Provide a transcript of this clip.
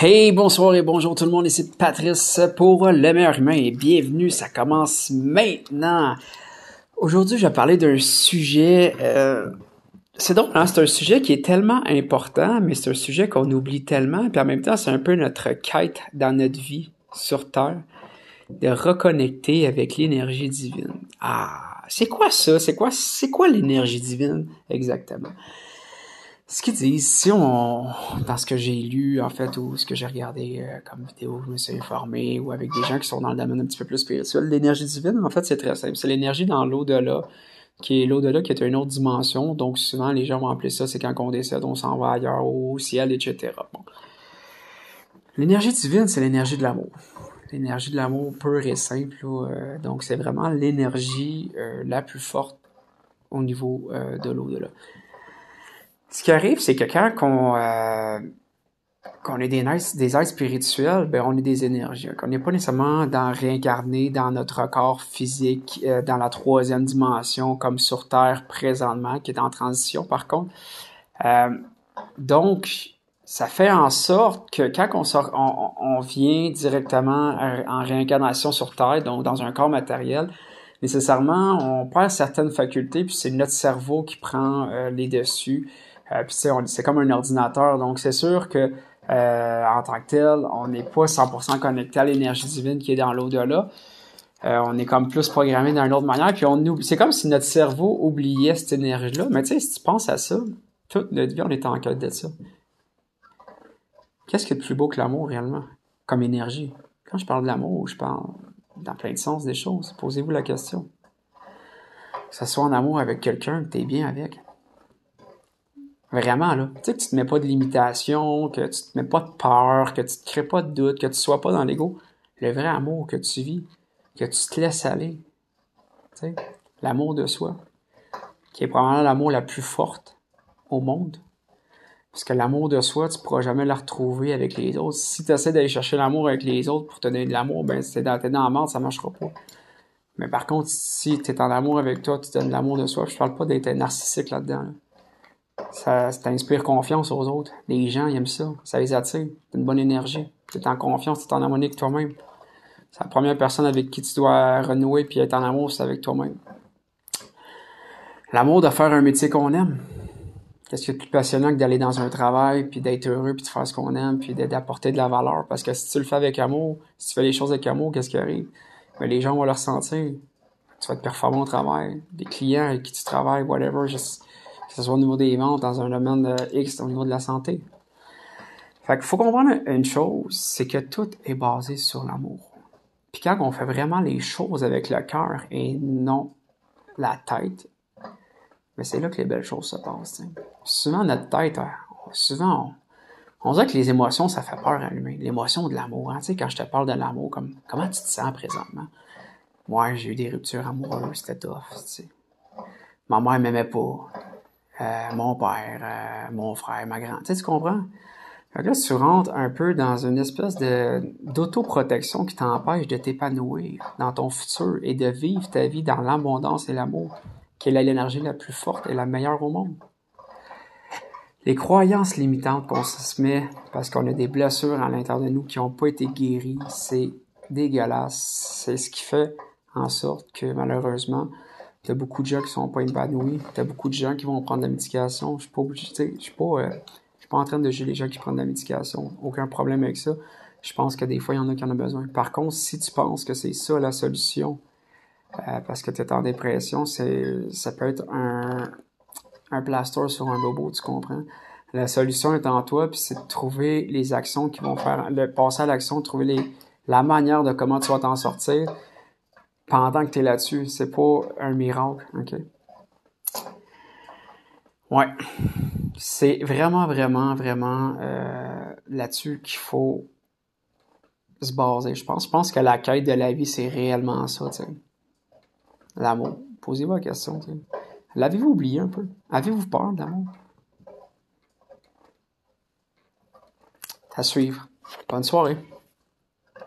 Hey, bonsoir et bonjour tout le monde, ici Patrice pour Le Meilleur Humain et bienvenue, ça commence maintenant. Aujourd'hui, je vais parler d'un sujet, euh, c'est drôle, hein? c'est un sujet qui est tellement important, mais c'est un sujet qu'on oublie tellement, puis en même temps, c'est un peu notre quête dans notre vie sur Terre, de reconnecter avec l'énergie divine. Ah, c'est quoi ça? C'est quoi, c'est quoi l'énergie divine exactement? Ce qu'ils disent, si on, dans ce que j'ai lu, en fait, ou ce que j'ai regardé euh, comme vidéo, je me suis informé, ou avec des gens qui sont dans le domaine un petit peu plus spirituel, l'énergie divine, en fait, c'est très simple. C'est l'énergie dans l'au-delà, qui est l'au-delà, qui est une autre dimension. Donc, souvent, les gens vont appeler ça, c'est quand on décède, on s'en va ailleurs, au ciel, etc. L'énergie divine, c'est l'énergie de l'amour. L'énergie de l'amour pure et simple. Euh, donc, c'est vraiment l'énergie euh, la plus forte au niveau de l'au-delà. Ce qui arrive, c'est que quand on, euh, est des, des êtres spirituels, ben on est des énergies. On n'est pas nécessairement dans réincarné dans notre corps physique, euh, dans la troisième dimension, comme sur Terre présentement, qui est en transition par contre. Euh, donc, ça fait en sorte que quand on, sort, on, vient directement en réincarnation sur Terre, donc dans un corps matériel, nécessairement, on perd certaines facultés, puis c'est notre cerveau qui prend les dessus. Euh, puis c'est comme un ordinateur, donc c'est sûr que euh, en tant que tel, on n'est pas 100% connecté à l'énergie divine qui est dans l'au-delà. Euh, on est comme plus programmé d'une autre manière, puis on c'est comme si notre cerveau oubliait cette énergie-là. Mais tu sais, si tu penses à ça, toute notre vie, on est en quête de ça. Qu'est-ce qui est de plus beau que l'amour réellement, comme énergie? Quand je parle de l'amour, je parle dans plein de sens des choses. Posez-vous la question. Que ce soit en amour avec quelqu'un que tu es bien avec. Vraiment, là. Tu sais, que tu te mets pas de limitation, que tu te mets pas de peur, que tu te crées pas de doute, que tu sois pas dans l'ego. Le vrai amour que tu vis, que tu te laisses aller. Tu sais, l'amour de soi, qui est probablement l'amour la plus forte au monde. Parce que l'amour de soi, tu pourras jamais le retrouver avec les autres. Si tu essaies d'aller chercher l'amour avec les autres pour te donner de l'amour, ben, si t'es dans, dans la mort, ça marchera pas. Mais par contre, si tu es en amour avec toi, tu donnes de l'amour de soi, je parle pas d'être narcissique là-dedans. Là. Ça, ça t'inspire confiance aux autres. Les gens, ils aiment ça. Ça les attire. C'est une bonne énergie. Tu es en confiance, tu es en harmonie avec toi-même. C'est la première personne avec qui tu dois renouer puis être en amour, c'est avec toi-même. L'amour de faire un métier qu'on aime. Qu'est-ce qui est plus passionnant que d'aller dans un travail, puis d'être heureux, puis de faire ce qu'on aime, puis d'apporter de la valeur? Parce que si tu le fais avec amour, si tu fais les choses avec amour, qu'est-ce qui arrive? Ben, les gens vont le ressentir. Tu vas être performant au travail. Des clients avec qui tu travailles, whatever. Que ce soit au niveau des ventes, dans un domaine X, au niveau de la santé. Fait qu'il faut comprendre une chose, c'est que tout est basé sur l'amour. Puis quand on fait vraiment les choses avec le cœur et non la tête, mais c'est là que les belles choses se passent. Souvent, notre tête, souvent, on, on, dirait que les émotions, ça fait peur à l'humain. L'émotion de l'amour. Hein? Quand je te parle de l'amour, comme comment tu te sens présentement? Moi, j'ai eu des ruptures amoureuses, c'était tough. Tu sais. Ma mère m'aimait pas. Euh, mon père, euh, mon frère, ma grand. Tu sais, tu comprends? Fait là, tu rentres un peu dans une espèce d'autoprotection qui t'empêche de t'épanouir dans ton futur et de vivre ta vie dans l'abondance et l'amour, qui est l'énergie la plus forte et la meilleure au monde. Les croyances limitantes qu'on se met parce qu'on a des blessures à l'intérieur de nous qui n'ont pas été guéries, c'est dégueulasse. C'est ce qui fait en sorte que malheureusement, T'as beaucoup de gens qui sont pas épanouis. T'as beaucoup de gens qui vont prendre de la médication. Je suis pas obligé, je suis pas, euh, pas en train de juger les gens qui prennent de la médication. Aucun problème avec ça. Je pense que des fois, il y en a qui en ont besoin. Par contre, si tu penses que c'est ça la solution, euh, parce que tu es en dépression, ça peut être un, un plaster sur un bobo, tu comprends? La solution est en toi, puis c'est de trouver les actions qui vont faire, de passer à l'action, trouver les, la manière de comment tu vas t'en sortir, pendant que tu es là-dessus. C'est pas un miracle, OK? Ouais. C'est vraiment, vraiment, vraiment euh, là-dessus qu'il faut se baser, je pense. Je pense que la quête de la vie, c'est réellement ça, tu sais. L'amour. Posez-vous la question. L'avez-vous oublié un peu? Avez-vous peur d'amour? À suivre. Bonne soirée.